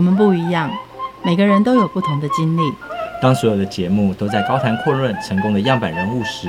我们不一样，每个人都有不同的经历。当所有的节目都在高谈阔论成功的样板人物时，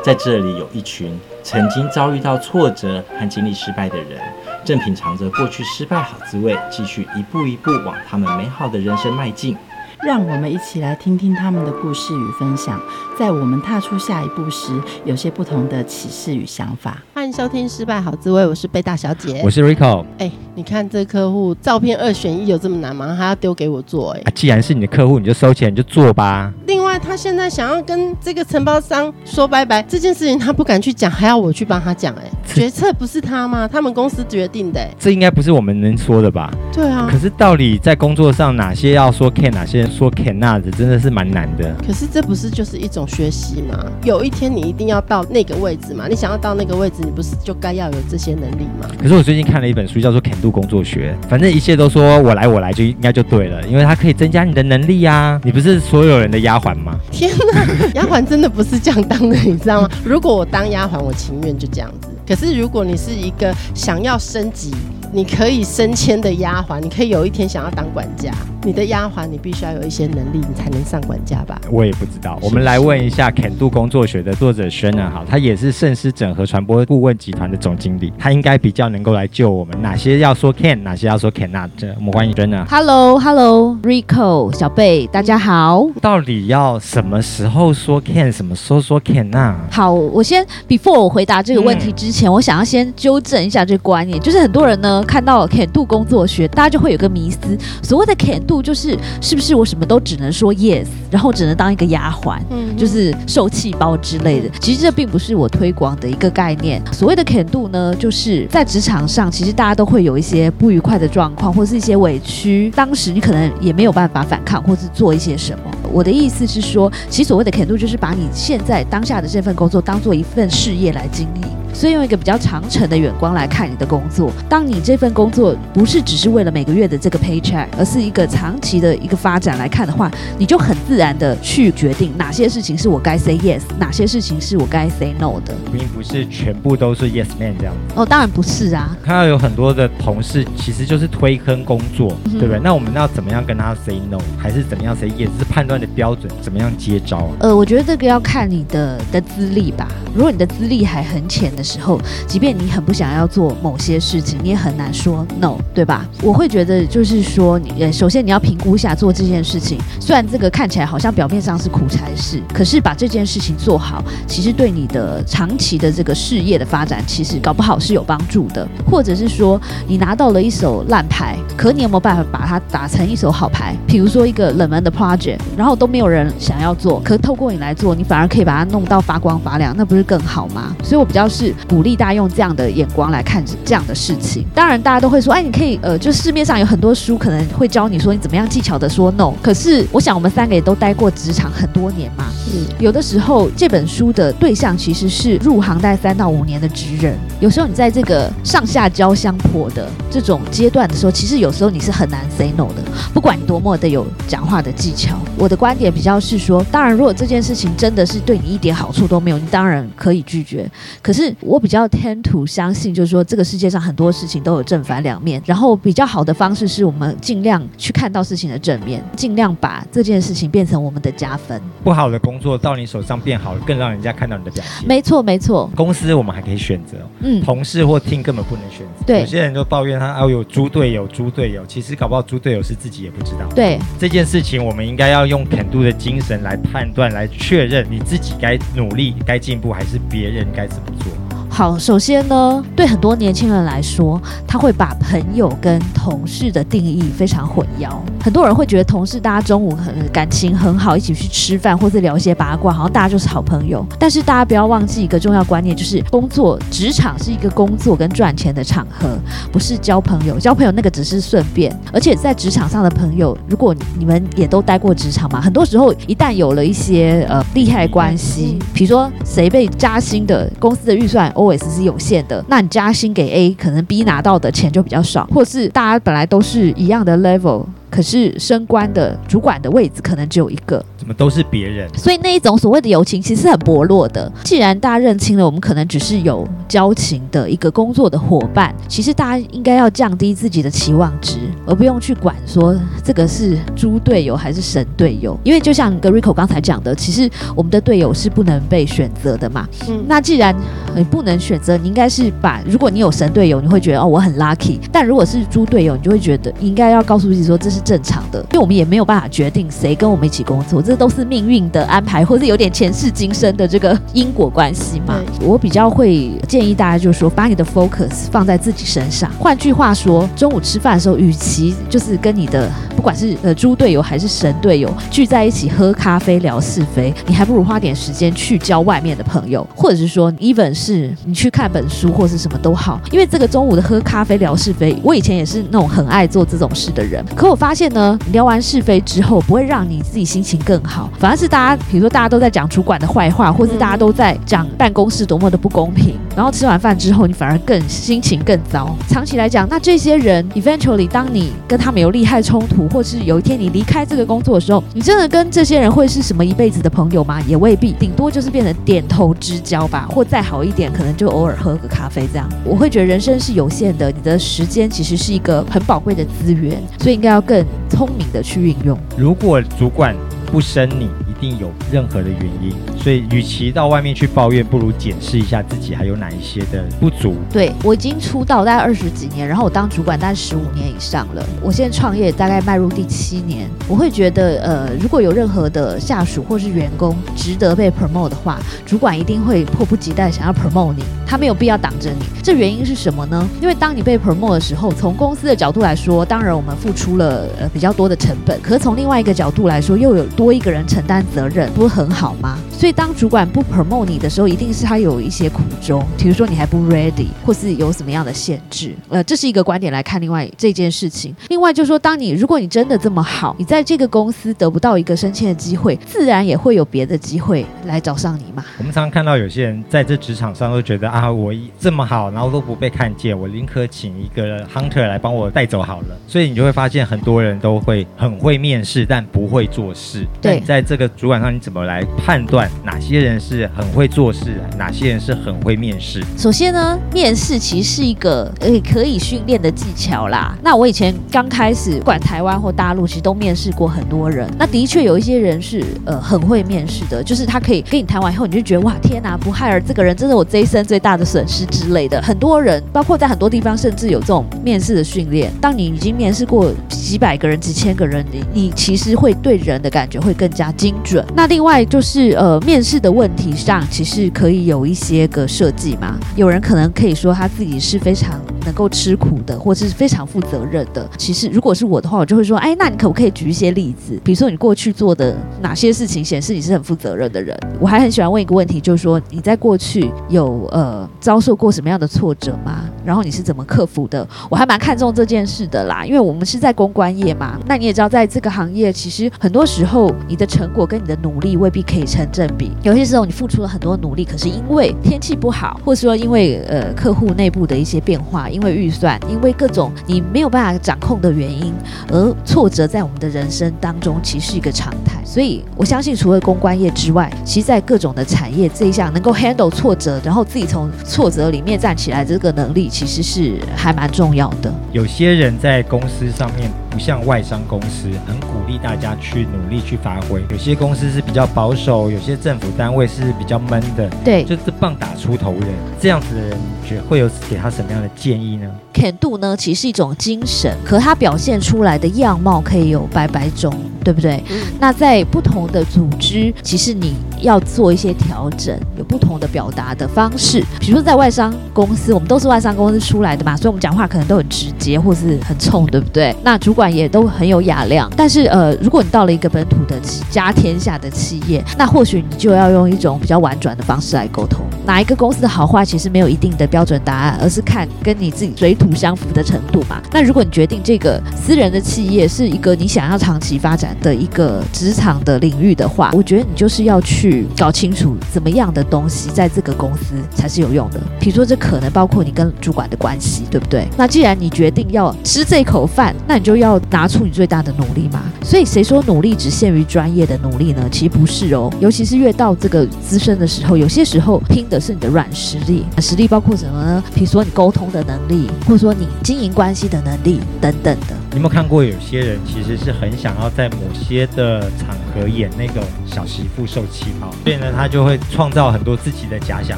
在这里有一群曾经遭遇到挫折和经历失败的人，正品尝着过去失败好滋味，继续一步一步往他们美好的人生迈进。让我们一起来听听他们的故事与分享，在我们踏出下一步时，有些不同的启示与想法。欢迎收听《失败好滋味》，我是贝大小姐，我是 Rico。哎、欸，你看这客户照片二选一，有这么难吗？他要丢给我做、欸？哎、啊，既然是你的客户，你就收钱，你就做吧。他现在想要跟这个承包商说拜拜，这件事情他不敢去讲，还要我去帮他讲、欸。哎，决策不是他吗？他们公司决定的、欸。这应该不是我们能说的吧？对啊。可是到底在工作上，哪些要说 can，哪些说 cannot，真的是蛮难的。可是这不是就是一种学习吗？有一天你一定要到那个位置嘛？你想要到那个位置，你不是就该要有这些能力吗？可是我最近看了一本书，叫做《肯度工作学》，反正一切都说我来我来就应该就对了，因为它可以增加你的能力啊。你不是所有人的丫鬟吗？天哪，丫鬟真的不是这样当的，你知道吗？如果我当丫鬟，我情愿就这样子。可是如果你是一个想要升级，你可以升迁的丫鬟，你可以有一天想要当管家。你的丫鬟，你必须要有一些能力，你才能上管家吧？我也不知道。我们来问一下肯度工作学的作者轩呢？好，他也是圣思整合传播顾问集团的总经理，他应该比较能够来救我们。哪些要说 can，哪些要说 cannot？我们欢迎轩呢。Hello，Hello，Rico，小贝，大家好。到底要什么时候说 can，什么时候说 cannot？好，我先 before 我回答这个问题之前，嗯、我想要先纠正一下这个观念，就是很多人呢看到肯度工作学，大家就会有个迷思，所谓的肯度。就是是不是我什么都只能说 yes，然后只能当一个丫鬟，嗯，就是受气包之类的。其实这并不是我推广的一个概念。所谓的肯度呢，就是在职场上，其实大家都会有一些不愉快的状况，或是一些委屈，当时你可能也没有办法反抗，或是做一些什么。我的意思是说，其实所谓的肯度，就是把你现在当下的这份工作当做一份事业来经营。所以用一个比较长程的眼光来看你的工作，当你这份工作不是只是为了每个月的这个 paycheck，而是一个长期的一个发展来看的话，你就很自然的去决定哪些事情是我该 say yes，哪些事情是我该 say no 的，并不是全部都是 yes man 这样子。哦，当然不是啊。看到有很多的同事其实就是推坑工作，嗯、对不对？那我们要怎么样跟他 say no，还是怎么样 say yes？是判断的标准，怎么样接招、啊？呃，我觉得这个要看你的的资历吧。如果你的资历还很浅的时候，即便你很不想要做某些事情，你也很难说 no，对吧？我会觉得就是说，你首先你要评估一下做这件事情，虽然这个看起来好像表面上是苦差事，可是把这件事情做好，其实对你的长期的这个事业的发展，其实搞不好是有帮助的。或者是说，你拿到了一手烂牌，可你有没有办法把它打成一手好牌？比如说一个冷门的 project，然后都没有人想要做，可透过你来做，你反而可以把它弄到发光发亮，那不是更好吗？所以我比较是鼓励大家用这样的眼光来看这样的事情。当然，大家都会说，哎，你可以，呃，就市面上有很多书，可能会教你说你怎么样技巧的说 no。可是，我想我们三个也都待过职场很多年嘛，嗯，有的时候这本书的对象其实是入行待三到五年的职人。有时候你在这个上下交相迫的这种阶段的时候，其实有时候你是很难 say no 的，不管你多么的有讲话的技巧。我的观点比较是说，当然，如果这件事情真的是对你一点好处都没有，你当然可以拒绝。可是我比较 tend to 相信，就是说这个世界上很多事情都有正反两面。然后比较好的方式是我们尽量去看到事情的正面，尽量把这件事情变成我们的加分。不好的工作到你手上变好了，更让人家看到你的表现。没错，没错。公司我们还可以选择，嗯，同事或 team 根本不能选择。对，有些人就抱怨他啊，有猪队友，猪队友。其实搞不好猪队友是自己也不知道。对，这件事情，我们应该要用肯度的精神来判断，来确认你自己该努力、该进步，还是别人该怎么做。好，首先呢，对很多年轻人来说，他会把朋友跟同事的定义非常混淆。很多人会觉得同事大家中午很感情很好，一起去吃饭或者聊一些八卦，好像大家就是好朋友。但是大家不要忘记一个重要观念，就是工作职场是一个工作跟赚钱的场合，不是交朋友。交朋友那个只是顺便，而且在职场上的朋友，如果你们也都待过职场嘛，很多时候一旦有了一些呃利害关系，比如说谁被加薪的，公司的预算。Always 是有限的，那你加薪给 A，可能 B 拿到的钱就比较少，或是大家本来都是一样的 level。可是升官的主管的位置可能只有一个，怎么都是别人？所以那一种所谓的友情其实很薄弱的。既然大家认清了，我们可能只是有交情的一个工作的伙伴，其实大家应该要降低自己的期望值，而不用去管说这个是猪队友还是神队友。因为就像 Rico 刚才讲的，其实我们的队友是不能被选择的嘛。嗯，那既然你不能选择，你应该是把，如果你有神队友，你会觉得哦我很 lucky；但如果是猪队友，你就会觉得应该要告诉自己说这是正常的，因为我们也没有办法决定谁跟我们一起工作，这都是命运的安排，或是有点前世今生的这个因果关系嘛。我比较会建议大家就是说，把你的 focus 放在自己身上。换句话说，中午吃饭的时候，与其就是跟你的不不管是呃猪队友还是神队友聚在一起喝咖啡聊是非，你还不如花点时间去交外面的朋友，或者是说 even 是你去看本书或是什么都好。因为这个中午的喝咖啡聊是非，我以前也是那种很爱做这种事的人。可我发现呢，聊完是非之后，不会让你自己心情更好，反而是大家，比如说大家都在讲主管的坏话，或是大家都在讲办公室多么的不公平，然后吃完饭之后，你反而更心情更糟。长期来讲，那这些人 eventually 当你跟他们有利害冲突，或是有一天你离开这个工作的时候，你真的跟这些人会是什么一辈子的朋友吗？也未必，顶多就是变成点头之交吧，或再好一点，可能就偶尔喝个咖啡这样。我会觉得人生是有限的，你的时间其实是一个很宝贵的资源，所以应该要更聪明的去运用。如果主管不升你，定有任何的原因，所以与其到外面去抱怨，不如检视一下自己还有哪一些的不足。对，我已经出道大概二十几年，然后我当主管大概十五年以上了。我现在创业大概迈入第七年，我会觉得，呃，如果有任何的下属或是员工值得被 promote 的话，主管一定会迫不及待想要 promote 你，他没有必要挡着你。这原因是什么呢？因为当你被 promote 的时候，从公司的角度来说，当然我们付出了呃比较多的成本，可是从另外一个角度来说，又有多一个人承担责任，不是很好吗？所以当主管不 promote 你的时候，一定是他有一些苦衷，比如说你还不 ready，或是有什么样的限制。呃，这是一个观点来看另外这件事情。另外就是说，当你如果你真的这么好，你在这个公司得不到一个升迁的机会，自然也会有别的机会来找上你嘛。我们常常看到有些人在这职场上都觉得啊，我这么好，然后都不被看见，我宁可请一个 hunter 来帮我带走好了。所以你就会发现很多人都会很会面试，但不会做事。对，在这个主管上，你怎么来判断哪些人是很会做事，哪些人是很会面试？首先呢，面试其实是一个呃可以训练的技巧啦。那我以前刚开始，不管台湾或大陆，其实都面试过很多人。那的确有一些人是呃很会面试的，就是他可以跟你谈完以后，你就觉得哇天哪，不害而这个人真的我这一生最大的损失之类的。很多人，包括在很多地方，甚至有这种面试的训练。当你已经面试过几百个人、几千个人，你你其实会对人的感觉会更加精准。那另外就是呃，面试的问题上，其实可以有一些个设计嘛。有人可能可以说他自己是非常能够吃苦的，或是非常负责任的。其实如果是我的话，我就会说，哎，那你可不可以举一些例子？比如说你过去做的哪些事情显示你是很负责任的人？我还很喜欢问一个问题，就是说你在过去有呃遭受过什么样的挫折吗？然后你是怎么克服的？我还蛮看重这件事的啦，因为我们是在公关业嘛。那你也知道，在这个行业，其实很多时候你的成果跟你的努力未必可以成正比。有些时候你付出了很多努力，可是因为天气不好，或者说因为呃客户内部的一些变化，因为预算，因为各种你没有办法掌控的原因，而挫折在我们的人生当中其实是一个常态。所以我相信，除了公关业之外，其实在各种的产业这一项能够 handle 挫折，然后自己从挫折里面站起来这个能力。其实是还蛮重要的。有些人在公司上面不像外商公司，很鼓励大家去努力去发挥。有些公司是比较保守，有些政府单位是比较闷的。对，就是棒打出头人。这样子的人，你觉得会有给他什么样的建议呢？Can do 呢，其实是一种精神，可他表现出来的样貌可以有百百种，对不对？嗯。那在不同的组织，其实你要做一些调整，有不同的表达的方式。比如说在外商公司，我们都是外商公司。出来的嘛，所以我们讲话可能都很直接，或是很冲，对不对？那主管也都很有雅量。但是呃，如果你到了一个本土的家天下的企业，那或许你就要用一种比较婉转的方式来沟通。哪一个公司的好坏其实没有一定的标准答案，而是看跟你自己水土相符的程度嘛。那如果你决定这个私人的企业是一个你想要长期发展展的一个职场的领域的话，我觉得你就是要去搞清楚怎么样的东西在这个公司才是有用的。比如说，这可能包括你跟主管的关系，对不对？那既然你决定要吃这口饭，那你就要拿出你最大的努力嘛。所以谁说努力只限于专业的努力呢？其实不是哦，尤其是越到这个资深的时候，有些时候拼的是你的软实力。实力包括什么呢？比如说你沟通的能力，或者说你经营关系的能力等等的。你有没有看过有些人其实是很想要在某些的场合演那个小媳妇受气泡，所以呢，他就会创造很多自己的假想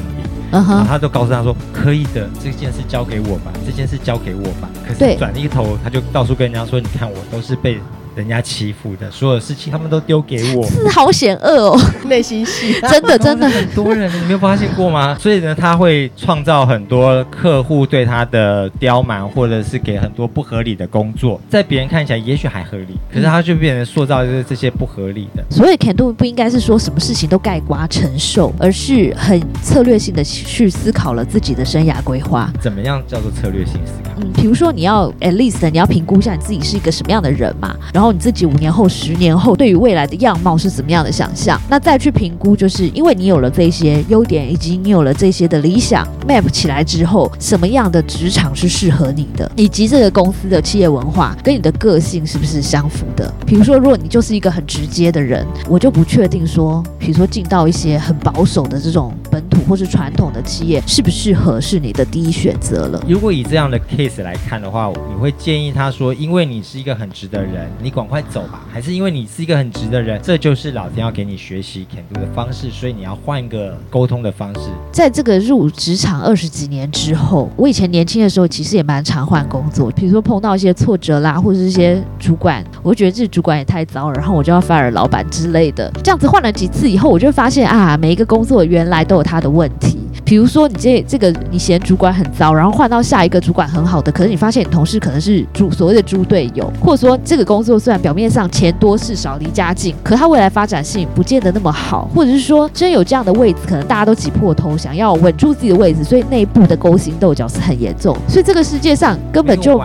敌，嗯哼，然后他就告诉他说：“可以的，这件事交给我吧，这件事交给我吧。”可是转一头，他就到处跟人家说：“你看，我都是被。”人家欺负的所有事情，他们都丢给我，是好险恶哦，内心戏，真的 真的很多人，你没有发现过吗？所以呢，他会创造很多客户对他的刁蛮，或者是给很多不合理的工作，在别人看起来也许还合理，可是他就变成塑造就是这些不合理的。所以 Can Do 不应该是说什么事情都盖瓜承受，而是很策略性的去思考了自己的生涯规划。怎么样叫做策略性思考？嗯，比如说你要 at least 你要评估一下你自己是一个什么样的人嘛，然后。你自己五年后、十年后对于未来的样貌是怎么样的想象？那再去评估，就是因为你有了这些优点，以及你有了这些的理想 map 起来之后，什么样的职场是适合你的，以及这个公司的企业文化跟你的个性是不是相符的？比如说，如果你就是一个很直接的人，我就不确定说，比如说进到一些很保守的这种本土或是传统的企业，适不适合是你的第一选择了。如果以这样的 case 来看的话，你会建议他说，因为你是一个很直的人，你。赶快走吧，还是因为你是一个很直的人，这就是老天要给你学习 Can Do 的方式，所以你要换一个沟通的方式。在这个入职场二十几年之后，我以前年轻的时候其实也蛮常换工作，比如说碰到一些挫折啦，或者是一些主管，我觉得这主管也太糟了，然后我就要 fire 老板之类的。这样子换了几次以后，我就发现啊，每一个工作原来都有他的问题。比如说你这这个你嫌主管很糟，然后换到下一个主管很好的，可是你发现你同事可能是猪所谓的猪队友，或者说这个工作虽然表面上钱多事少离家近，可他未来发展性不见得那么好，或者是说真有这样的位置，可能大家都挤破头想要稳住自己的位置，所以内部的勾心斗角是很严重。所以这个世界上根本就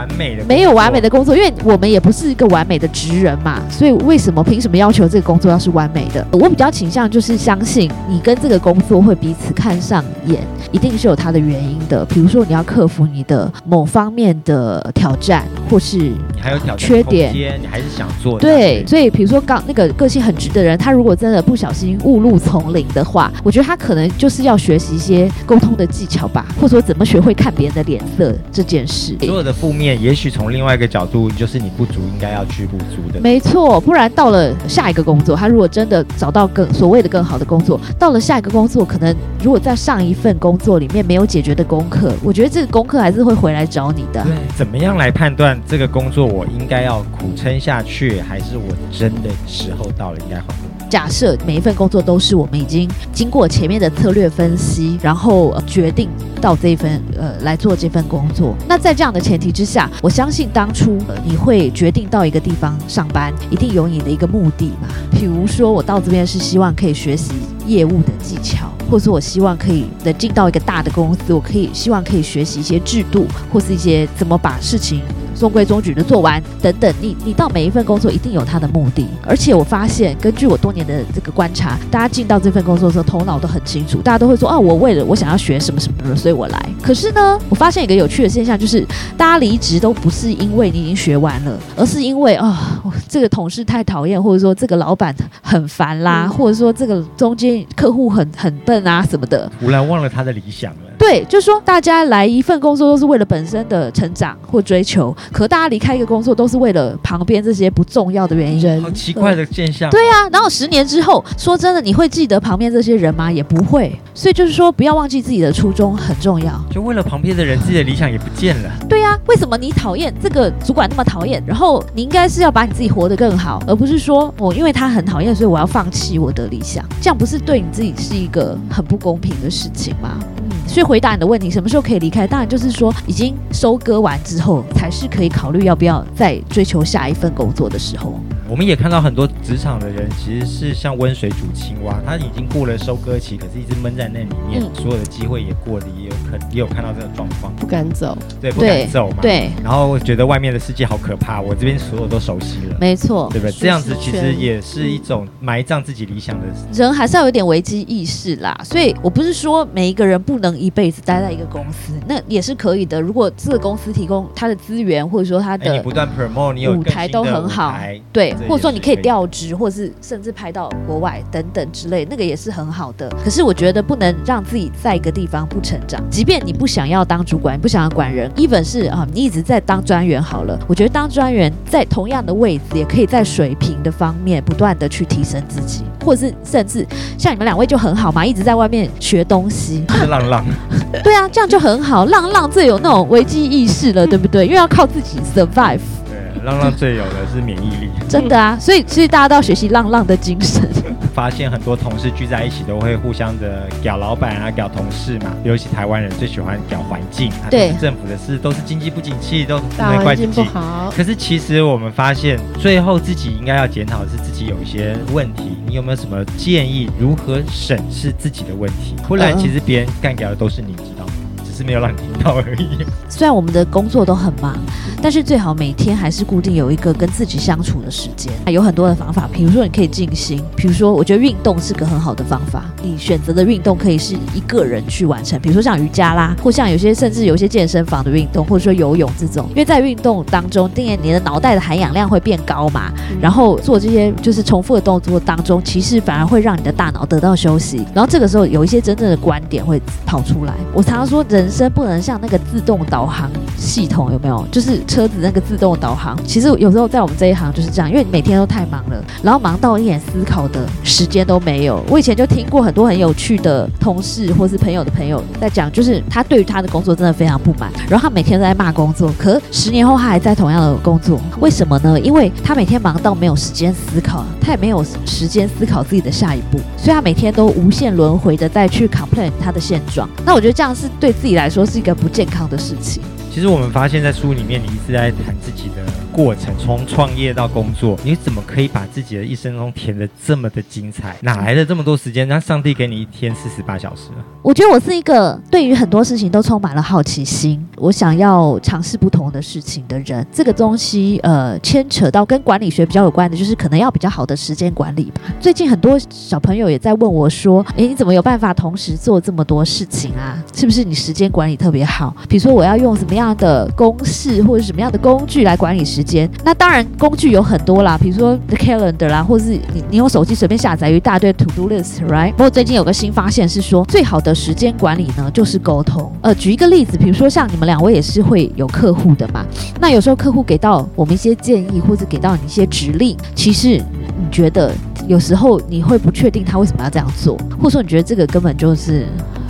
没有完美的工作，因为我们也不是一个完美的职人嘛。所以为什么凭什么要求这个工作要是完美的？我比较倾向就是相信你跟这个工作会彼此看上眼。一定是有它的原因的，比如说你要克服你的某方面的挑战，或是你还有挑战缺点，你还是想做的。对，所以比如说刚那个个性很直的人，他如果真的不小心误入丛林的话，我觉得他可能就是要学习一些沟通的技巧吧，或者说怎么学会看别人的脸色这件事。所有的负面，也许从另外一个角度，就是你不足应该要去补足的。没错，不然到了下一个工作，他如果真的找到更所谓的更好的工作，到了下一个工作，可能如果在上一份工作里面没有解决的功课，我觉得这个功课还是会回来找你的。对，怎么样来判断这个工作我应该要苦撑下去，还是我真的时候到了应该换？假设每一份工作都是我们已经经过前面的策略分析，然后、呃、决定到这一份呃来做这份工作。那在这样的前提之下，我相信当初、你会决定到一个地方上班，一定有你的一个目的嘛。比如说我到这边是希望可以学习业务的技巧。或者说我希望可以能进到一个大的公司，我可以希望可以学习一些制度，或是一些怎么把事情中规中矩的做完等等。你你到每一份工作一定有它的目的，而且我发现根据我多年的这个观察，大家进到这份工作的时候头脑都很清楚，大家都会说啊，我为了我想要学什么什么，所以我来。可是呢，我发现一个有趣的现象，就是大家离职都不是因为你已经学完了，而是因为啊、哦，这个同事太讨厌，或者说这个老板很烦啦，或者说这个中间客户很很笨啊什么的，突然忘了他的理想了。对，就是说大家来一份工作都是为了本身的成长或追求，可大家离开一个工作都是为了旁边这些不重要的原因。好奇怪的现象。对啊，然后十年之后，说真的，你会记得旁边这些人吗？也不会。所以就是说，不要忘记自己的初衷很重要。就为了旁边的人，自己的理想也不见了。对啊，为什么你讨厌这个主管那么讨厌？然后你应该是要把你自己活得更好，而不是说我因为他很讨厌，所以我要放弃我的理想。这样不是对你自己是一个很不公平的事情吗？所以回答你的问题，什么时候可以离开？当然就是说，已经收割完之后，才是可以考虑要不要再追求下一份工作的时候。我们也看到很多职场的人，其实是像温水煮青蛙，他已经过了收割期，可是一直闷在那里面，嗯、所有的机会也过了，也有可也有看到这个状况，不敢走，对，不敢走嘛，对。然后觉得外面的世界好可怕，我这边所有都熟悉了，没错，对不对？这样子其实也是一种埋葬自己理想的人，还是要有点危机意识啦。所以我不是说每一个人不能一辈子待在一个公司，那也是可以的。如果这个公司提供他的资源，或者说他的、不断 promote，你有舞台都很好，对，或者说你可以调职，或者是甚至派到国外等等之类，那个也是很好的。可是我觉得不能让自己在一个地方不成长，即便你不想要当主管，不想要管人，even 是啊，你一直在当专员好了。我觉得当专员在同样的位置，也可以在水平的方面不断的去提升自己，或者是甚至像你们两位就很好嘛，一直在外面学东西。浪浪，对啊，这样就很好。浪浪最有那种危机意识了，对不对？因为要靠自己 survive。对，浪浪最有的是免疫力。真的啊，所以其实大家都要学习浪浪的精神。发现很多同事聚在一起都会互相的屌老板啊，屌同事嘛。尤其台湾人最喜欢屌环境，对，政府的事都是经济不景气，都不能怪经济不好。可是其实我们发现，最后自己应该要检讨的是自己有一些问题。你有没有什么建议，如何审视自己的问题？不然其实别人干掉的都是你是没有让你听到而已。虽然我们的工作都很忙，但是最好每天还是固定有一个跟自己相处的时间。有很多的方法，比如说你可以静心，比如说我觉得运动是个很好的方法。你选择的运动可以是一个人去完成，比如说像瑜伽啦，或像有些甚至有些健身房的运动，或者说游泳这种。因为在运动当中，定然你的脑袋的含氧量会变高嘛，然后做这些就是重复的动作当中，其实反而会让你的大脑得到休息。然后这个时候有一些真正的观点会跑出来。我常常说人。生不能像那个自动导航系统，有没有？就是车子那个自动导航。其实有时候在我们这一行就是这样，因为每天都太忙了，然后忙到一点思考的时间都没有。我以前就听过很多很有趣的同事或是朋友的朋友在讲，就是他对于他的工作真的非常不满，然后他每天都在骂工作，可十年后他还在同样的工作，为什么呢？因为他每天忙到没有时间思考，他也没有时间思考自己的下一步，所以他每天都无限轮回的再去 complain 他的现状。那我觉得这样是对自己来说是一个不健康的事情。其实我们发现，在书里面，你一直在谈自己的过程，从创业到工作，你怎么可以把自己的一生中填得这么的精彩？哪来的这么多时间？让上帝给你一天四十八小时？我觉得我是一个对于很多事情都充满了好奇心，我想要尝试不同的事情的人。这个东西，呃，牵扯到跟管理学比较有关的，就是可能要比较好的时间管理吧。最近很多小朋友也在问我说：“诶，你怎么有办法同时做这么多事情啊？是不是你时间管理特别好？比如说，我要用什么样？”这样的公式或者什么样的工具来管理时间？那当然工具有很多啦，比如说 The Calendar 啦，或是你你用手机随便下载一大堆 To Do List，right？不过最近有个新发现是说，最好的时间管理呢就是沟通。呃，举一个例子，比如说像你们两位也是会有客户的嘛，那有时候客户给到我们一些建议，或者给到你一些指令，其实你觉得有时候你会不确定他为什么要这样做，或者说你觉得这个根本就是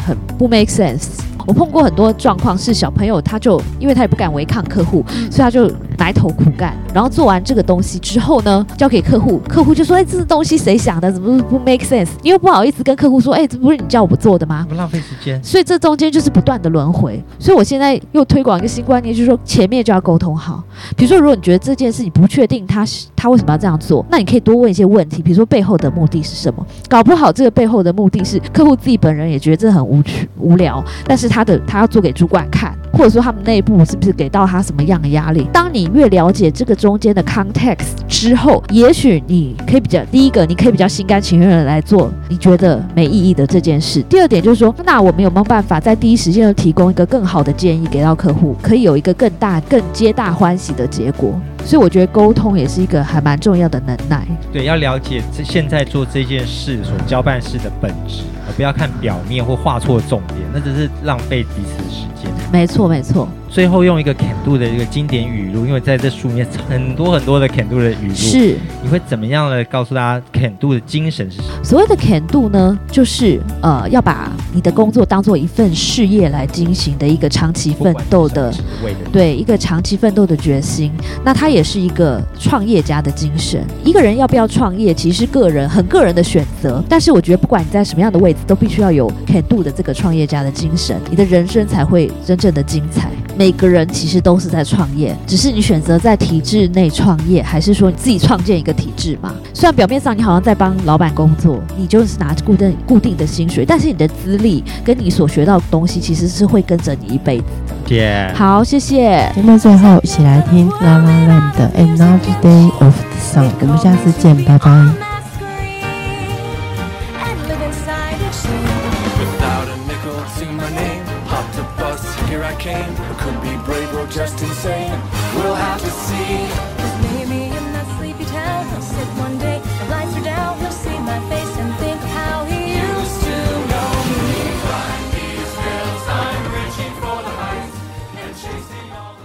很不 make sense。我碰过很多状况，是小朋友他就因为他也不敢违抗客户，所以他就埋头苦干，然后做完这个东西之后呢，交给客户，客户就说：“哎，这个东西谁想的？怎么不 make sense？” 你又不好意思跟客户说：“哎，这不是你叫我做的吗？”不浪费时间。所以这中间就是不断的轮回。所以我现在又推广一个新观念，就是说前面就要沟通好。比如说，如果你觉得这件事你不确定他他为什么要这样做，那你可以多问一些问题，比如说背后的目的是什么？搞不好这个背后的目的是客户自己本人也觉得这很无趣无聊，但是他的他要做给主管看，或者说他们内部是不是给到他什么样的压力？当你越了解这个中间的 context 之后，也许你可以比较第一个，你可以比较心甘情愿的来做你觉得没意义的这件事。第二点就是说，那我们有没有办法在第一时间就提供一个更好的建议给到客户，可以有一个更大、更皆大欢喜的结果？所以我觉得沟通也是一个还蛮重要的能耐。对，要了解这现在做这件事所交办事的本质，而不要看表面或画错重点，那只是浪费彼此的时间。没错，没错。最后用一个 Can Do 的一个经典语录，因为在这书里面很多很多的 Can Do 的语录，是你会怎么样的告诉大家 Can Do 的精神是什么？所谓的 Can Do 呢，就是呃要把你的工作当做一份事业来进行的一个长期奋斗的，的对一个长期奋斗的决心。那它也是一个创业家的精神。一个人要不要创业，其实是个人很个人的选择。但是我觉得不管你在什么样的位置，都必须要有 Can Do 的这个创业家的精神，你的人生才会真正的精彩。每个人其实都是在创业，只是你选择在体制内创业，还是说你自己创建一个体制嘛？虽然表面上你好像在帮老板工作，你就是拿固定固定的薪水，但是你的资历跟你所学到的东西，其实是会跟着你一辈子的。谢谢。好，谢谢。节目最后一起来听 La La Land 的 Another Day of the Sun，我们下次见，拜拜。